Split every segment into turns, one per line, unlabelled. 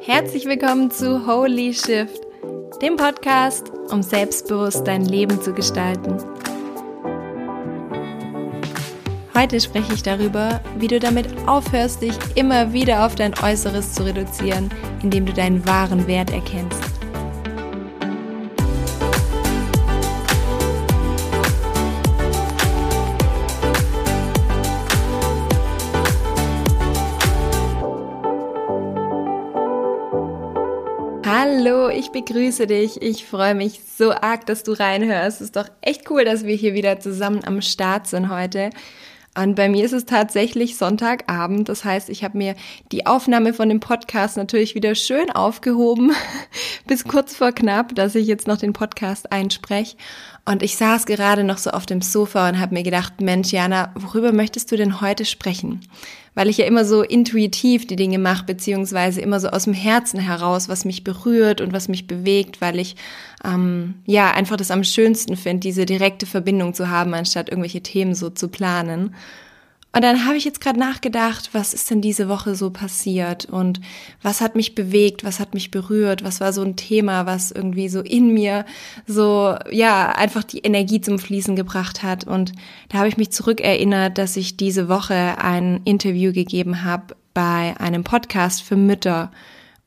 Herzlich willkommen zu Holy Shift, dem Podcast, um selbstbewusst dein Leben zu gestalten. Heute spreche ich darüber, wie du damit aufhörst, dich immer wieder auf dein Äußeres zu reduzieren, indem du deinen wahren Wert erkennst. Begrüße dich. Ich freue mich so arg, dass du reinhörst. Es ist doch echt cool, dass wir hier wieder zusammen am Start sind heute. Und bei mir ist es tatsächlich Sonntagabend. Das heißt, ich habe mir die Aufnahme von dem Podcast natürlich wieder schön aufgehoben, bis kurz vor knapp, dass ich jetzt noch den Podcast einspreche. Und ich saß gerade noch so auf dem Sofa und habe mir gedacht, Mensch, Jana, worüber möchtest du denn heute sprechen? Weil ich ja immer so intuitiv die Dinge mache, beziehungsweise immer so aus dem Herzen heraus, was mich berührt und was mich bewegt, weil ich ähm, ja einfach das am schönsten finde, diese direkte Verbindung zu haben, anstatt irgendwelche Themen so zu planen. Und dann habe ich jetzt gerade nachgedacht, was ist denn diese Woche so passiert und was hat mich bewegt, was hat mich berührt, was war so ein Thema, was irgendwie so in mir so, ja, einfach die Energie zum Fließen gebracht hat. Und da habe ich mich zurückerinnert, dass ich diese Woche ein Interview gegeben habe bei einem Podcast für Mütter.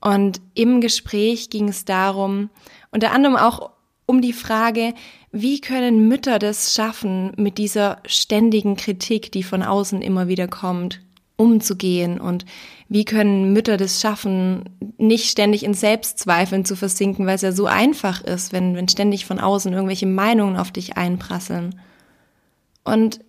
Und im Gespräch ging es darum, unter anderem auch um die Frage, wie können Mütter das schaffen, mit dieser ständigen Kritik, die von außen immer wieder kommt, umzugehen und wie können Mütter das schaffen, nicht ständig in Selbstzweifeln zu versinken, weil es ja so einfach ist, wenn, wenn ständig von außen irgendwelche Meinungen auf dich einprasseln. Und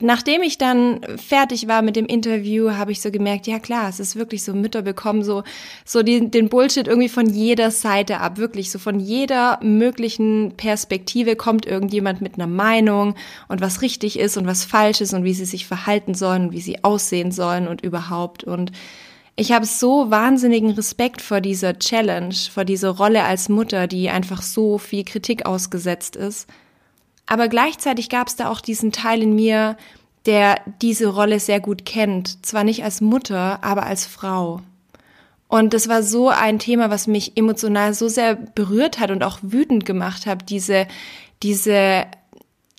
nachdem ich dann fertig war mit dem Interview, habe ich so gemerkt, ja klar, es ist wirklich so, Mütter bekommen so, so die, den Bullshit irgendwie von jeder Seite ab, wirklich so von jeder möglichen Perspektive kommt irgendjemand mit einer Meinung und was richtig ist und was falsch ist und wie sie sich verhalten sollen und wie sie aussehen sollen und überhaupt und ich habe so wahnsinnigen Respekt vor dieser Challenge, vor dieser Rolle als Mutter, die einfach so viel Kritik ausgesetzt ist. Aber gleichzeitig gab es da auch diesen Teil in mir, der diese Rolle sehr gut kennt. Zwar nicht als Mutter, aber als Frau. Und das war so ein Thema, was mich emotional so sehr berührt hat und auch wütend gemacht hat, diese, diese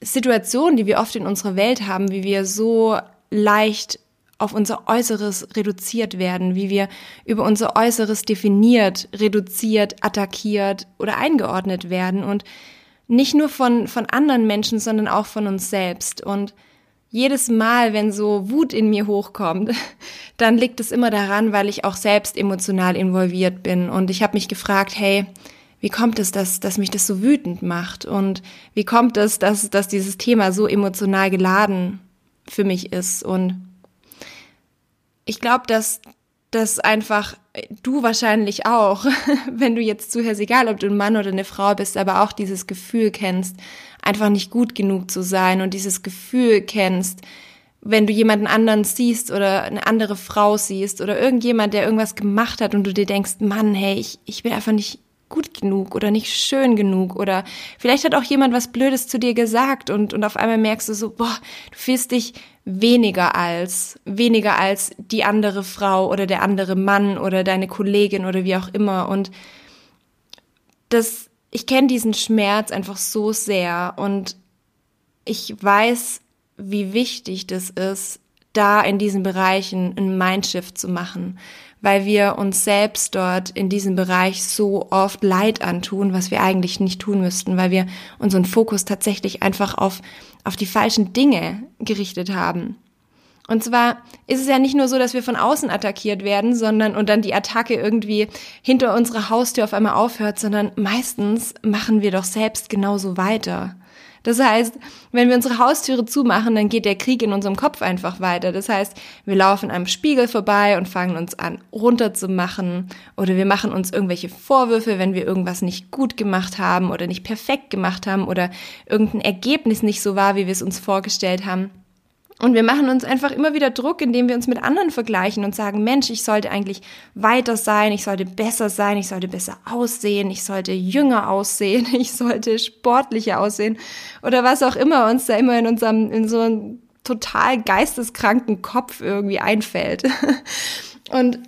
Situation, die wir oft in unserer Welt haben, wie wir so leicht auf unser Äußeres reduziert werden, wie wir über unser Äußeres definiert, reduziert, attackiert oder eingeordnet werden. Und nicht nur von, von anderen Menschen, sondern auch von uns selbst. Und jedes Mal, wenn so Wut in mir hochkommt, dann liegt es immer daran, weil ich auch selbst emotional involviert bin. Und ich habe mich gefragt, hey, wie kommt es, dass, dass mich das so wütend macht? Und wie kommt es, dass, dass dieses Thema so emotional geladen für mich ist? Und ich glaube, dass das einfach du wahrscheinlich auch, wenn du jetzt zuhörst, egal ob du ein Mann oder eine Frau bist, aber auch dieses Gefühl kennst, einfach nicht gut genug zu sein und dieses Gefühl kennst, wenn du jemanden anderen siehst oder eine andere Frau siehst oder irgendjemand, der irgendwas gemacht hat und du dir denkst, Mann, hey, ich, ich bin einfach nicht gut genug oder nicht schön genug oder vielleicht hat auch jemand was Blödes zu dir gesagt und, und auf einmal merkst du so, boah, du fühlst dich weniger als, weniger als die andere Frau oder der andere Mann oder deine Kollegin oder wie auch immer. Und das, ich kenne diesen Schmerz einfach so sehr und ich weiß, wie wichtig das ist, da in diesen Bereichen ein Mindshift zu machen, weil wir uns selbst dort in diesem Bereich so oft Leid antun, was wir eigentlich nicht tun müssten, weil wir unseren Fokus tatsächlich einfach auf auf die falschen Dinge gerichtet haben. Und zwar ist es ja nicht nur so, dass wir von außen attackiert werden, sondern und dann die Attacke irgendwie hinter unserer Haustür auf einmal aufhört, sondern meistens machen wir doch selbst genauso weiter. Das heißt, wenn wir unsere Haustüre zumachen, dann geht der Krieg in unserem Kopf einfach weiter. Das heißt, wir laufen am Spiegel vorbei und fangen uns an runterzumachen oder wir machen uns irgendwelche Vorwürfe, wenn wir irgendwas nicht gut gemacht haben oder nicht perfekt gemacht haben oder irgendein Ergebnis nicht so war, wie wir es uns vorgestellt haben. Und wir machen uns einfach immer wieder Druck, indem wir uns mit anderen vergleichen und sagen, Mensch, ich sollte eigentlich weiter sein, ich sollte besser sein, ich sollte besser aussehen, ich sollte jünger aussehen, ich sollte sportlicher aussehen oder was auch immer uns da immer in unserem, in so total geisteskranken Kopf irgendwie einfällt. Und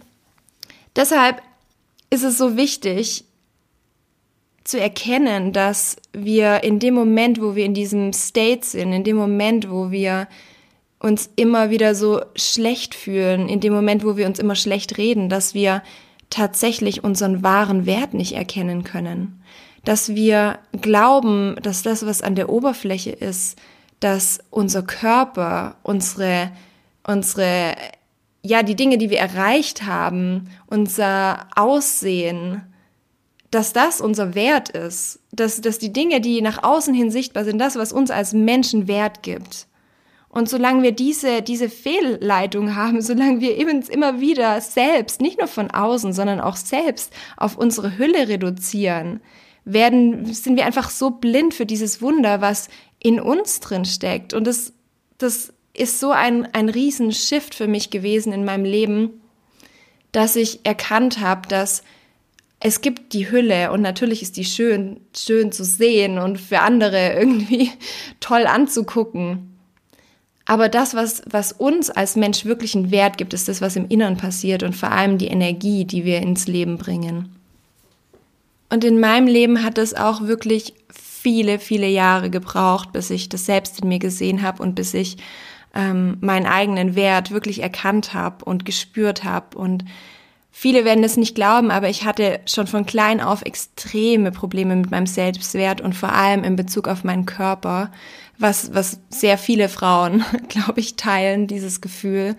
deshalb ist es so wichtig zu erkennen, dass wir in dem Moment, wo wir in diesem State sind, in dem Moment, wo wir uns immer wieder so schlecht fühlen, in dem Moment, wo wir uns immer schlecht reden, dass wir tatsächlich unseren wahren Wert nicht erkennen können. Dass wir glauben, dass das, was an der Oberfläche ist, dass unser Körper, unsere, unsere, ja, die Dinge, die wir erreicht haben, unser Aussehen, dass das unser Wert ist, dass, dass die Dinge, die nach außen hin sichtbar sind, das, was uns als Menschen Wert gibt. Und solange wir diese, diese Fehlleitung haben, solange wir uns immer wieder selbst, nicht nur von außen, sondern auch selbst auf unsere Hülle reduzieren, werden, sind wir einfach so blind für dieses Wunder, was in uns drin steckt. Und das, das ist so ein, ein Riesenshift für mich gewesen in meinem Leben, dass ich erkannt habe, dass es gibt die Hülle und natürlich ist die schön, schön zu sehen und für andere irgendwie toll anzugucken. Aber das, was, was uns als Mensch wirklich einen Wert gibt, ist das, was im Inneren passiert und vor allem die Energie, die wir ins Leben bringen. Und in meinem Leben hat es auch wirklich viele, viele Jahre gebraucht, bis ich das selbst in mir gesehen habe und bis ich ähm, meinen eigenen Wert wirklich erkannt habe und gespürt habe. Und viele werden es nicht glauben, aber ich hatte schon von klein auf extreme Probleme mit meinem Selbstwert und vor allem in Bezug auf meinen Körper, was, was sehr viele Frauen, glaube ich, teilen, dieses Gefühl.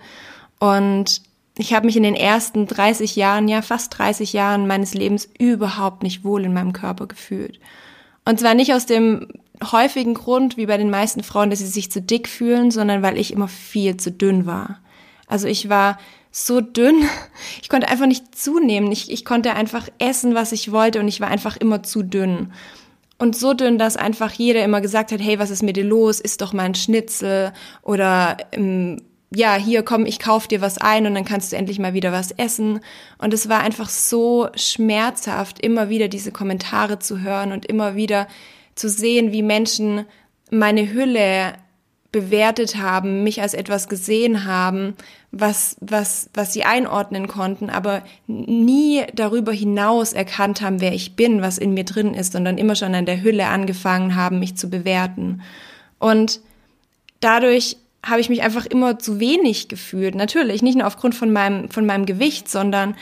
Und ich habe mich in den ersten 30 Jahren, ja fast 30 Jahren meines Lebens überhaupt nicht wohl in meinem Körper gefühlt. Und zwar nicht aus dem häufigen Grund, wie bei den meisten Frauen, dass sie sich zu dick fühlen, sondern weil ich immer viel zu dünn war. Also ich war so dünn, ich konnte einfach nicht zunehmen. Ich, ich konnte einfach essen, was ich wollte und ich war einfach immer zu dünn. Und so dünn, dass einfach jeder immer gesagt hat, hey, was ist mit dir los? Ist doch mal ein Schnitzel oder ähm, ja, hier komm, ich kauf dir was ein und dann kannst du endlich mal wieder was essen. Und es war einfach so schmerzhaft, immer wieder diese Kommentare zu hören und immer wieder zu sehen, wie Menschen meine Hülle bewertet haben, mich als etwas gesehen haben, was, was, was sie einordnen konnten, aber nie darüber hinaus erkannt haben, wer ich bin, was in mir drin ist, sondern immer schon an der Hülle angefangen haben, mich zu bewerten. Und dadurch habe ich mich einfach immer zu wenig gefühlt. Natürlich, nicht nur aufgrund von meinem, von meinem Gewicht, sondern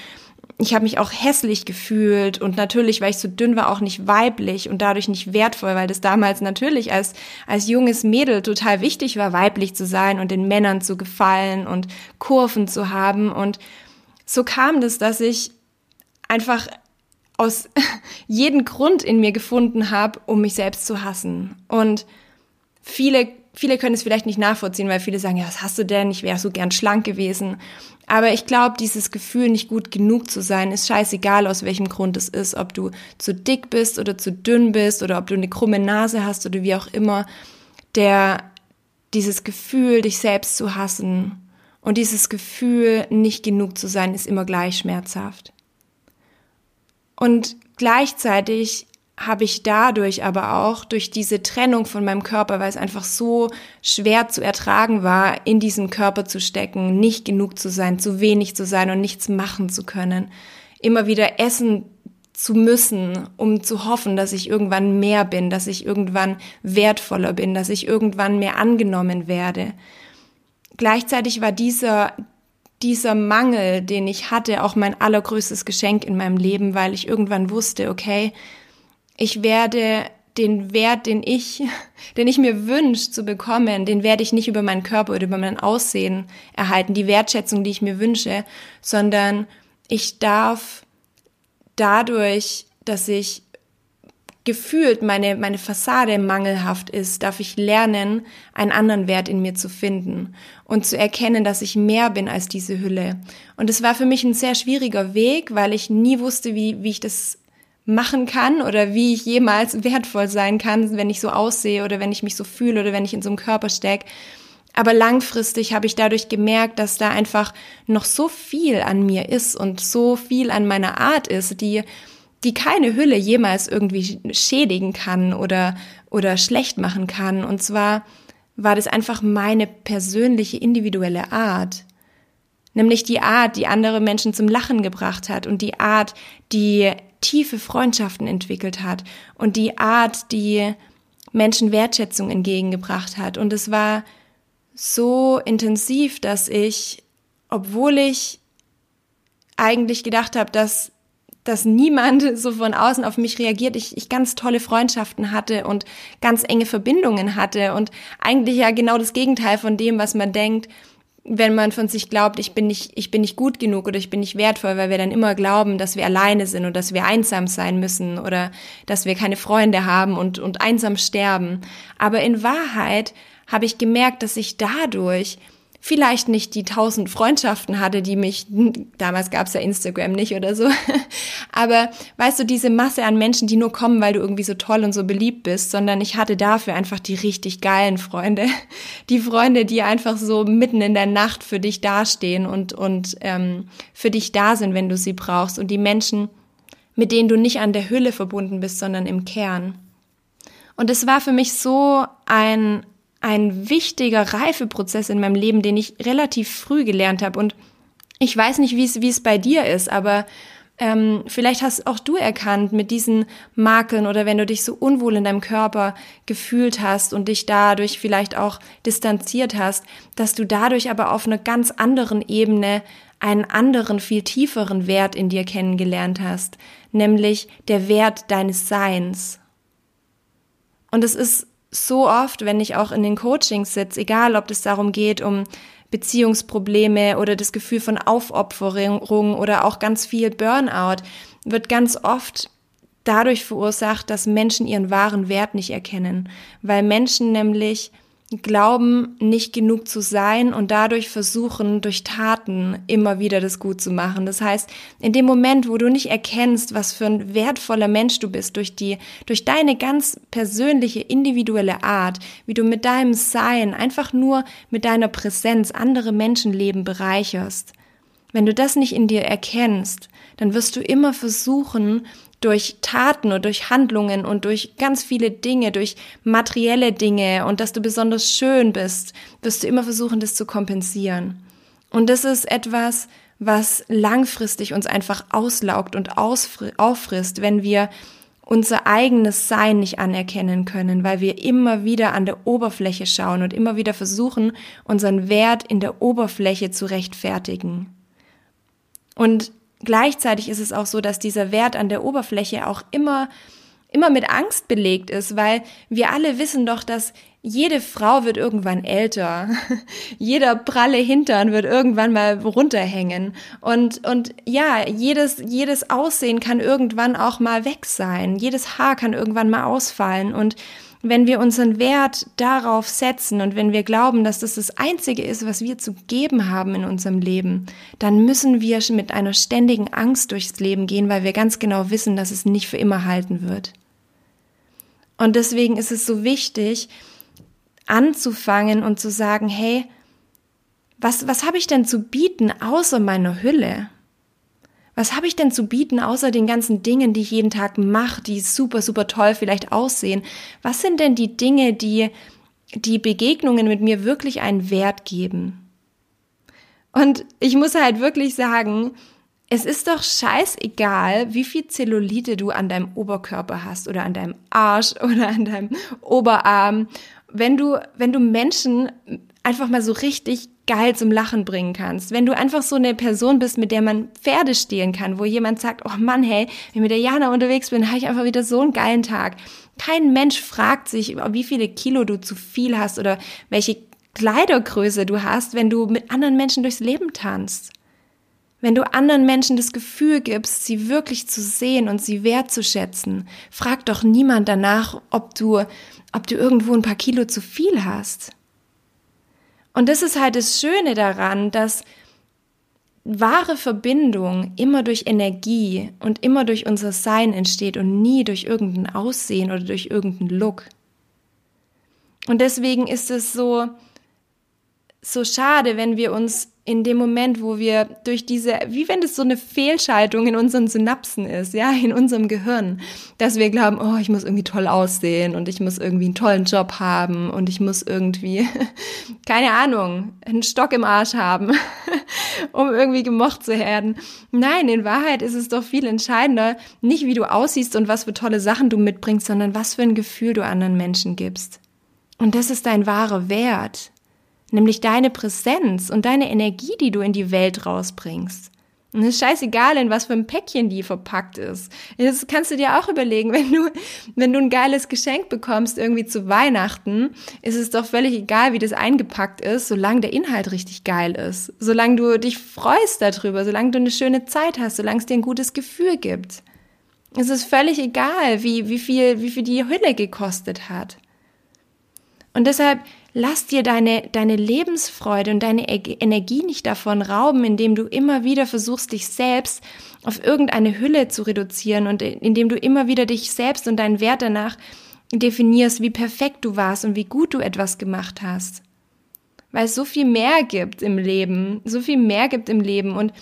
ich habe mich auch hässlich gefühlt und natürlich, weil ich so dünn war, auch nicht weiblich und dadurch nicht wertvoll, weil das damals natürlich als, als junges Mädel total wichtig war, weiblich zu sein und den Männern zu gefallen und Kurven zu haben. Und so kam das, dass ich einfach aus jeden Grund in mir gefunden habe, um mich selbst zu hassen. Und viele viele können es vielleicht nicht nachvollziehen, weil viele sagen, ja, was hast du denn? Ich wäre so gern schlank gewesen. Aber ich glaube, dieses Gefühl, nicht gut genug zu sein, ist scheißegal, aus welchem Grund es ist. Ob du zu dick bist oder zu dünn bist oder ob du eine krumme Nase hast oder wie auch immer. Der, dieses Gefühl, dich selbst zu hassen und dieses Gefühl, nicht genug zu sein, ist immer gleich schmerzhaft. Und gleichzeitig habe ich dadurch aber auch durch diese Trennung von meinem Körper, weil es einfach so schwer zu ertragen war, in diesem Körper zu stecken, nicht genug zu sein, zu wenig zu sein und nichts machen zu können, immer wieder essen zu müssen, um zu hoffen, dass ich irgendwann mehr bin, dass ich irgendwann wertvoller bin, dass ich irgendwann mehr angenommen werde. Gleichzeitig war dieser dieser Mangel, den ich hatte, auch mein allergrößtes Geschenk in meinem Leben, weil ich irgendwann wusste, okay, ich werde den Wert, den ich, den ich mir wünsche zu bekommen, den werde ich nicht über meinen Körper oder über mein Aussehen erhalten, die Wertschätzung, die ich mir wünsche, sondern ich darf dadurch, dass ich gefühlt meine, meine Fassade mangelhaft ist, darf ich lernen, einen anderen Wert in mir zu finden und zu erkennen, dass ich mehr bin als diese Hülle. Und es war für mich ein sehr schwieriger Weg, weil ich nie wusste, wie, wie ich das machen kann oder wie ich jemals wertvoll sein kann, wenn ich so aussehe oder wenn ich mich so fühle oder wenn ich in so einem Körper stecke. Aber langfristig habe ich dadurch gemerkt, dass da einfach noch so viel an mir ist und so viel an meiner Art ist, die, die keine Hülle jemals irgendwie schädigen kann oder, oder schlecht machen kann. Und zwar, war das einfach meine persönliche, individuelle Art. Nämlich die Art, die andere Menschen zum Lachen gebracht hat und die Art, die tiefe Freundschaften entwickelt hat und die Art, die Menschen Wertschätzung entgegengebracht hat. Und es war so intensiv, dass ich, obwohl ich eigentlich gedacht habe, dass dass niemand so von außen auf mich reagiert. Ich, ich ganz tolle Freundschaften hatte und ganz enge Verbindungen hatte und eigentlich ja genau das Gegenteil von dem, was man denkt, wenn man von sich glaubt, ich bin nicht, ich bin nicht gut genug oder ich bin nicht wertvoll, weil wir dann immer glauben, dass wir alleine sind und dass wir einsam sein müssen oder dass wir keine Freunde haben und, und einsam sterben. Aber in Wahrheit habe ich gemerkt, dass ich dadurch vielleicht nicht die tausend Freundschaften hatte, die mich, damals gab es ja Instagram nicht oder so, aber weißt du, diese Masse an Menschen, die nur kommen, weil du irgendwie so toll und so beliebt bist, sondern ich hatte dafür einfach die richtig geilen Freunde, die Freunde, die einfach so mitten in der Nacht für dich dastehen und, und ähm, für dich da sind, wenn du sie brauchst und die Menschen, mit denen du nicht an der Hülle verbunden bist, sondern im Kern. Und es war für mich so ein ein wichtiger Reifeprozess in meinem Leben, den ich relativ früh gelernt habe. Und ich weiß nicht, wie es, bei dir ist, aber ähm, vielleicht hast auch du erkannt mit diesen Makeln oder wenn du dich so unwohl in deinem Körper gefühlt hast und dich dadurch vielleicht auch distanziert hast, dass du dadurch aber auf einer ganz anderen Ebene einen anderen, viel tieferen Wert in dir kennengelernt hast, nämlich der Wert deines Seins. Und es ist so oft, wenn ich auch in den Coachings sitze, egal ob es darum geht, um Beziehungsprobleme oder das Gefühl von Aufopferung oder auch ganz viel Burnout, wird ganz oft dadurch verursacht, dass Menschen ihren wahren Wert nicht erkennen, weil Menschen nämlich glauben, nicht genug zu sein und dadurch versuchen, durch Taten immer wieder das gut zu machen. Das heißt, in dem Moment, wo du nicht erkennst, was für ein wertvoller Mensch du bist, durch die, durch deine ganz persönliche, individuelle Art, wie du mit deinem Sein, einfach nur mit deiner Präsenz andere Menschenleben bereicherst, wenn du das nicht in dir erkennst, dann wirst du immer versuchen, durch Taten und durch Handlungen und durch ganz viele Dinge, durch materielle Dinge und dass du besonders schön bist, wirst du immer versuchen, das zu kompensieren. Und das ist etwas, was langfristig uns einfach auslaugt und auffrisst, wenn wir unser eigenes Sein nicht anerkennen können, weil wir immer wieder an der Oberfläche schauen und immer wieder versuchen, unseren Wert in der Oberfläche zu rechtfertigen. Und gleichzeitig ist es auch so, dass dieser Wert an der Oberfläche auch immer immer mit Angst belegt ist, weil wir alle wissen doch, dass jede Frau wird irgendwann älter. Jeder pralle Hintern wird irgendwann mal runterhängen. Und, und ja, jedes, jedes Aussehen kann irgendwann auch mal weg sein. Jedes Haar kann irgendwann mal ausfallen. Und wenn wir unseren Wert darauf setzen und wenn wir glauben, dass das das Einzige ist, was wir zu geben haben in unserem Leben, dann müssen wir mit einer ständigen Angst durchs Leben gehen, weil wir ganz genau wissen, dass es nicht für immer halten wird. Und deswegen ist es so wichtig, anzufangen und zu sagen, hey, was, was habe ich denn zu bieten außer meiner Hülle? Was habe ich denn zu bieten, außer den ganzen Dingen, die ich jeden Tag mache, die super, super toll vielleicht aussehen? Was sind denn die Dinge, die die Begegnungen mit mir wirklich einen Wert geben? Und ich muss halt wirklich sagen, es ist doch scheißegal, wie viel Zellulite du an deinem Oberkörper hast oder an deinem Arsch oder an deinem Oberarm. Wenn du, wenn du Menschen einfach mal so richtig geil zum Lachen bringen kannst. Wenn du einfach so eine Person bist, mit der man Pferde stehlen kann, wo jemand sagt, oh Mann, hey, wenn ich mit der Jana unterwegs bin, habe ich einfach wieder so einen geilen Tag. Kein Mensch fragt sich, wie viele Kilo du zu viel hast oder welche Kleidergröße du hast, wenn du mit anderen Menschen durchs Leben tanzt. Wenn du anderen Menschen das Gefühl gibst, sie wirklich zu sehen und sie wertzuschätzen, frag doch niemand danach, ob du, ob du irgendwo ein paar Kilo zu viel hast. Und das ist halt das Schöne daran, dass wahre Verbindung immer durch Energie und immer durch unser Sein entsteht und nie durch irgendein Aussehen oder durch irgendeinen Look. Und deswegen ist es so, so schade, wenn wir uns in dem Moment, wo wir durch diese, wie wenn das so eine Fehlschaltung in unseren Synapsen ist, ja, in unserem Gehirn, dass wir glauben, oh, ich muss irgendwie toll aussehen und ich muss irgendwie einen tollen Job haben und ich muss irgendwie, keine Ahnung, einen Stock im Arsch haben, um irgendwie gemocht zu werden. Nein, in Wahrheit ist es doch viel entscheidender, nicht wie du aussiehst und was für tolle Sachen du mitbringst, sondern was für ein Gefühl du anderen Menschen gibst. Und das ist dein wahrer Wert nämlich deine Präsenz und deine Energie, die du in die Welt rausbringst. Und es ist scheißegal, in was für ein Päckchen die verpackt ist. Das kannst du dir auch überlegen, wenn du, wenn du ein geiles Geschenk bekommst, irgendwie zu Weihnachten, ist es doch völlig egal, wie das eingepackt ist, solange der Inhalt richtig geil ist. Solange du dich freust darüber, solange du eine schöne Zeit hast, solange es dir ein gutes Gefühl gibt. Es ist völlig egal, wie, wie viel, wie viel die Hülle gekostet hat. Und deshalb lass dir deine, deine Lebensfreude und deine Energie nicht davon rauben, indem du immer wieder versuchst, dich selbst auf irgendeine Hülle zu reduzieren und indem du immer wieder dich selbst und deinen Wert danach definierst, wie perfekt du warst und wie gut du etwas gemacht hast. Weil es so viel mehr gibt im Leben, so viel mehr gibt im Leben und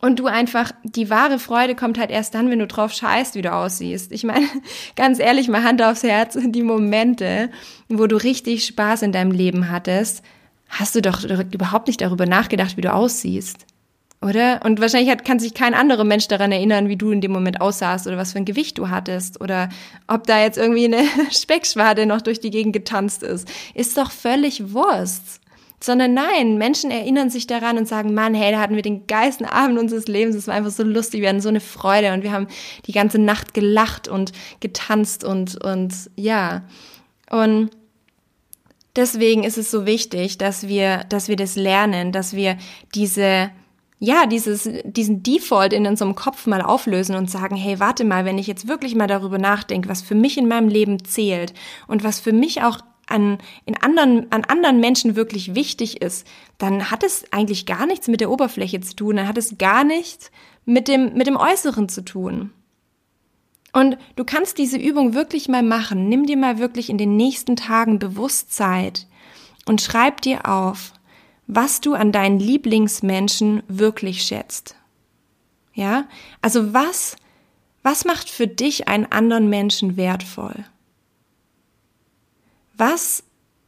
und du einfach, die wahre Freude kommt halt erst dann, wenn du drauf scheißt, wie du aussiehst. Ich meine, ganz ehrlich, mal Hand aufs Herz, die Momente, wo du richtig Spaß in deinem Leben hattest, hast du doch überhaupt nicht darüber nachgedacht, wie du aussiehst. Oder? Und wahrscheinlich hat, kann sich kein anderer Mensch daran erinnern, wie du in dem Moment aussahst oder was für ein Gewicht du hattest oder ob da jetzt irgendwie eine Speckschwade noch durch die Gegend getanzt ist. Ist doch völlig Wurst. Sondern nein, Menschen erinnern sich daran und sagen, Mann, hey, da hatten wir den geilsten Abend unseres Lebens. Es war einfach so lustig, wir hatten so eine Freude und wir haben die ganze Nacht gelacht und getanzt und, und ja. Und deswegen ist es so wichtig, dass wir, dass wir das lernen, dass wir diese, ja, dieses, diesen Default in unserem Kopf mal auflösen und sagen, hey, warte mal, wenn ich jetzt wirklich mal darüber nachdenke, was für mich in meinem Leben zählt und was für mich auch an, in anderen, an anderen Menschen wirklich wichtig ist, dann hat es eigentlich gar nichts mit der Oberfläche zu tun, dann hat es gar nichts mit dem, mit dem Äußeren zu tun. Und du kannst diese Übung wirklich mal machen. Nimm dir mal wirklich in den nächsten Tagen Bewusstsein und schreib dir auf, was du an deinen Lieblingsmenschen wirklich schätzt. Ja? Also was, was macht für dich einen anderen Menschen wertvoll? Was,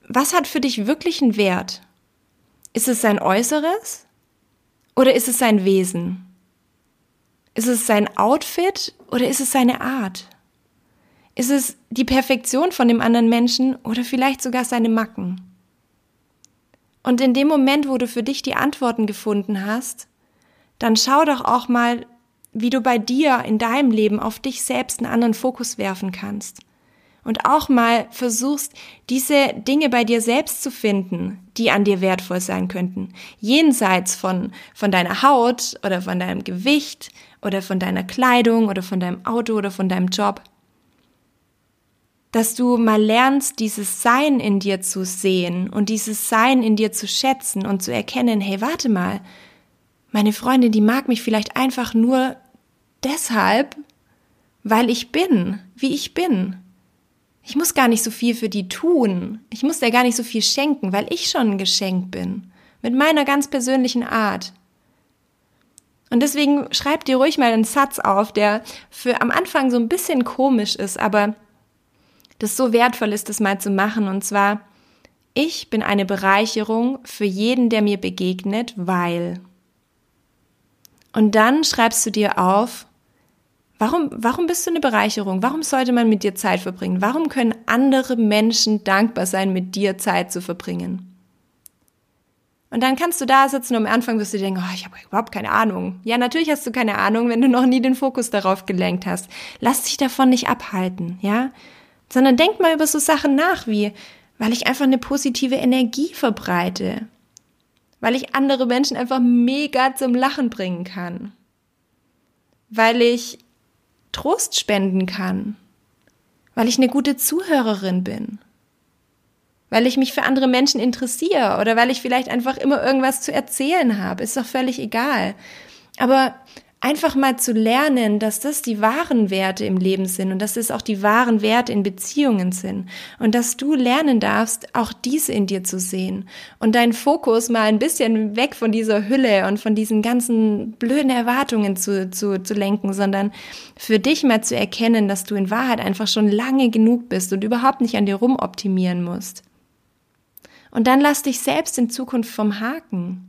was hat für dich wirklich einen Wert? Ist es sein Äußeres oder ist es sein Wesen? Ist es sein Outfit oder ist es seine Art? Ist es die Perfektion von dem anderen Menschen oder vielleicht sogar seine Macken? Und in dem Moment, wo du für dich die Antworten gefunden hast, dann schau doch auch mal, wie du bei dir in deinem Leben auf dich selbst einen anderen Fokus werfen kannst und auch mal versuchst, diese Dinge bei dir selbst zu finden, die an dir wertvoll sein könnten. Jenseits von, von deiner Haut oder von deinem Gewicht oder von deiner Kleidung oder von deinem Auto oder von deinem Job. Dass du mal lernst, dieses Sein in dir zu sehen und dieses Sein in dir zu schätzen und zu erkennen, hey, warte mal, meine Freundin, die mag mich vielleicht einfach nur deshalb, weil ich bin, wie ich bin ich muss gar nicht so viel für die tun. Ich muss dir gar nicht so viel schenken, weil ich schon ein Geschenk bin. Mit meiner ganz persönlichen Art. Und deswegen schreib dir ruhig mal einen Satz auf, der für am Anfang so ein bisschen komisch ist, aber das so wertvoll ist, das mal zu machen. Und zwar, ich bin eine Bereicherung für jeden, der mir begegnet, weil. Und dann schreibst du dir auf, Warum, warum bist du eine Bereicherung? Warum sollte man mit dir Zeit verbringen? Warum können andere Menschen dankbar sein, mit dir Zeit zu verbringen? Und dann kannst du da sitzen und am Anfang wirst du denken, oh, ich habe überhaupt keine Ahnung. Ja, natürlich hast du keine Ahnung, wenn du noch nie den Fokus darauf gelenkt hast. Lass dich davon nicht abhalten, ja? Sondern denk mal über so Sachen nach, wie, weil ich einfach eine positive Energie verbreite. Weil ich andere Menschen einfach mega zum Lachen bringen kann. Weil ich Trost spenden kann, weil ich eine gute Zuhörerin bin, weil ich mich für andere Menschen interessiere oder weil ich vielleicht einfach immer irgendwas zu erzählen habe, ist doch völlig egal. Aber einfach mal zu lernen, dass das die wahren Werte im Leben sind und dass das auch die wahren Werte in Beziehungen sind und dass du lernen darfst, auch diese in dir zu sehen und deinen Fokus mal ein bisschen weg von dieser Hülle und von diesen ganzen blöden Erwartungen zu, zu, zu lenken, sondern für dich mal zu erkennen, dass du in Wahrheit einfach schon lange genug bist und überhaupt nicht an dir rumoptimieren musst. Und dann lass dich selbst in Zukunft vom Haken.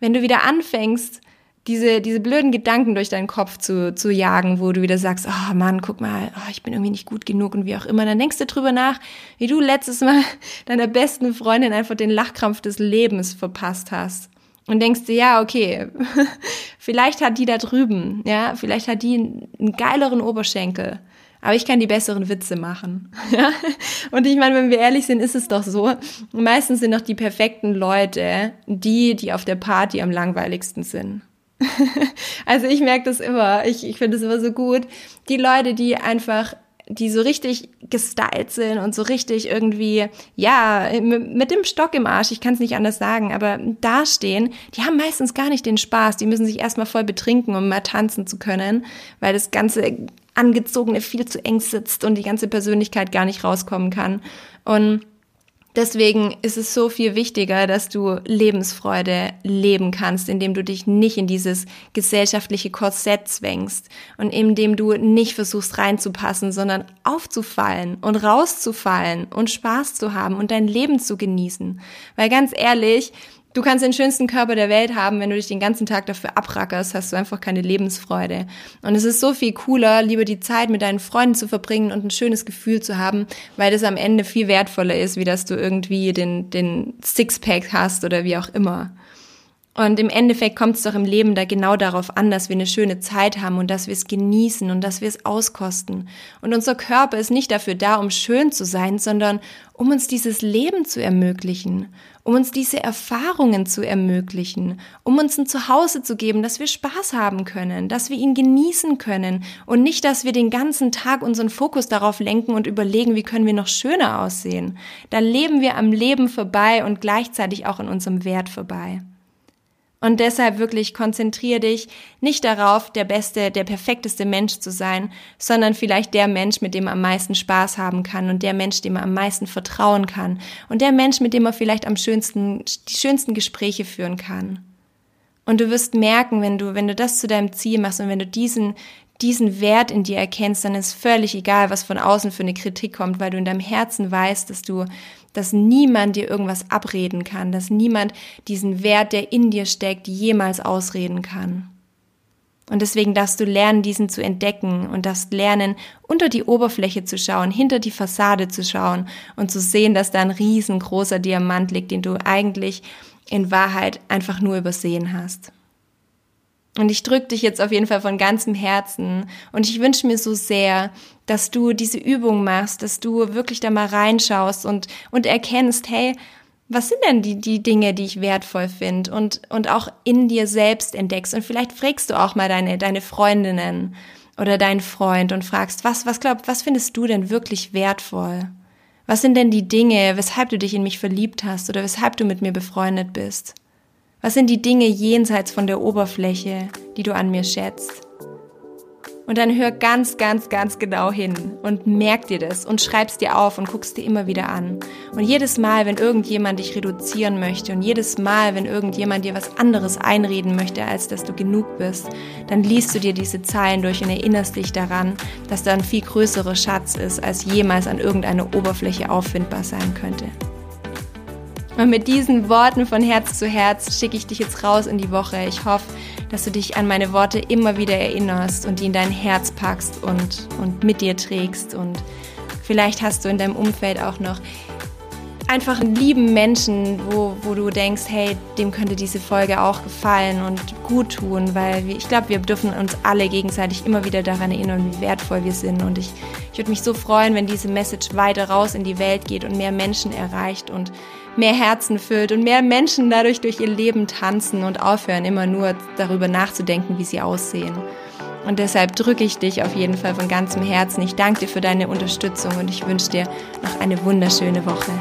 Wenn du wieder anfängst, diese, diese blöden Gedanken durch deinen Kopf zu, zu jagen, wo du wieder sagst, oh Mann, guck mal, oh, ich bin irgendwie nicht gut genug und wie auch immer. Dann denkst du drüber nach, wie du letztes Mal deiner besten Freundin einfach den Lachkrampf des Lebens verpasst hast. Und denkst dir, ja, okay, vielleicht hat die da drüben, ja, vielleicht hat die einen geileren Oberschenkel. Aber ich kann die besseren Witze machen. Ja? Und ich meine, wenn wir ehrlich sind, ist es doch so. Meistens sind doch die perfekten Leute die, die auf der Party am langweiligsten sind. also ich merke das immer. Ich, ich finde es immer so gut. Die Leute, die einfach die so richtig gestylt sind und so richtig irgendwie, ja, mit dem Stock im Arsch, ich kann es nicht anders sagen, aber dastehen, die haben meistens gar nicht den Spaß. Die müssen sich erstmal voll betrinken, um mal tanzen zu können, weil das ganze Angezogene viel zu eng sitzt und die ganze Persönlichkeit gar nicht rauskommen kann. Und Deswegen ist es so viel wichtiger, dass du Lebensfreude leben kannst, indem du dich nicht in dieses gesellschaftliche Korsett zwängst und indem du nicht versuchst reinzupassen, sondern aufzufallen und rauszufallen und Spaß zu haben und dein Leben zu genießen. Weil ganz ehrlich, Du kannst den schönsten Körper der Welt haben, wenn du dich den ganzen Tag dafür abrackerst, hast du einfach keine Lebensfreude. Und es ist so viel cooler, lieber die Zeit mit deinen Freunden zu verbringen und ein schönes Gefühl zu haben, weil das am Ende viel wertvoller ist, wie dass du irgendwie den, den Sixpack hast oder wie auch immer. Und im Endeffekt kommt es doch im Leben da genau darauf an, dass wir eine schöne Zeit haben und dass wir es genießen und dass wir es auskosten. Und unser Körper ist nicht dafür da, um schön zu sein, sondern um uns dieses Leben zu ermöglichen, um uns diese Erfahrungen zu ermöglichen, um uns ein Zuhause zu geben, dass wir Spaß haben können, dass wir ihn genießen können und nicht, dass wir den ganzen Tag unseren Fokus darauf lenken und überlegen, wie können wir noch schöner aussehen. Da leben wir am Leben vorbei und gleichzeitig auch an unserem Wert vorbei. Und deshalb wirklich konzentriere dich nicht darauf, der beste, der perfekteste Mensch zu sein, sondern vielleicht der Mensch, mit dem man am meisten Spaß haben kann und der Mensch, dem man am meisten vertrauen kann und der Mensch, mit dem man vielleicht am schönsten, die schönsten Gespräche führen kann. Und du wirst merken, wenn du, wenn du das zu deinem Ziel machst und wenn du diesen, diesen Wert in dir erkennst, dann ist völlig egal, was von außen für eine Kritik kommt, weil du in deinem Herzen weißt, dass du, dass niemand dir irgendwas abreden kann, dass niemand diesen Wert, der in dir steckt, jemals ausreden kann. Und deswegen darfst du lernen, diesen zu entdecken und darfst lernen, unter die Oberfläche zu schauen, hinter die Fassade zu schauen und zu sehen, dass da ein riesengroßer Diamant liegt, den du eigentlich in Wahrheit einfach nur übersehen hast. Und ich drücke dich jetzt auf jeden Fall von ganzem Herzen. Und ich wünsche mir so sehr, dass du diese Übung machst, dass du wirklich da mal reinschaust und, und erkennst, hey, was sind denn die, die Dinge, die ich wertvoll finde und, und auch in dir selbst entdeckst. Und vielleicht fragst du auch mal deine, deine Freundinnen oder deinen Freund und fragst, was, was glaub, was findest du denn wirklich wertvoll? Was sind denn die Dinge, weshalb du dich in mich verliebt hast oder weshalb du mit mir befreundet bist? Was sind die Dinge jenseits von der Oberfläche, die du an mir schätzt? Und dann hör ganz, ganz, ganz genau hin und merk dir das und schreib's dir auf und guckst dir immer wieder an. Und jedes Mal, wenn irgendjemand dich reduzieren möchte und jedes Mal, wenn irgendjemand dir was anderes einreden möchte, als dass du genug bist, dann liest du dir diese Zeilen durch und erinnerst dich daran, dass da ein viel größerer Schatz ist, als jemals an irgendeiner Oberfläche auffindbar sein könnte. Und mit diesen Worten von Herz zu Herz schicke ich dich jetzt raus in die Woche. Ich hoffe, dass du dich an meine Worte immer wieder erinnerst und die in dein Herz packst und, und mit dir trägst. Und vielleicht hast du in deinem Umfeld auch noch einfach einen lieben Menschen, wo, wo du denkst, hey, dem könnte diese Folge auch gefallen und gut tun, weil ich glaube, wir dürfen uns alle gegenseitig immer wieder daran erinnern, wie wertvoll wir sind. Und ich, ich würde mich so freuen, wenn diese Message weiter raus in die Welt geht und mehr Menschen erreicht und mehr Herzen füllt und mehr Menschen dadurch durch ihr Leben tanzen und aufhören, immer nur darüber nachzudenken, wie sie aussehen. Und deshalb drücke ich dich auf jeden Fall von ganzem Herzen. Ich danke dir für deine Unterstützung und ich wünsche dir noch eine wunderschöne Woche.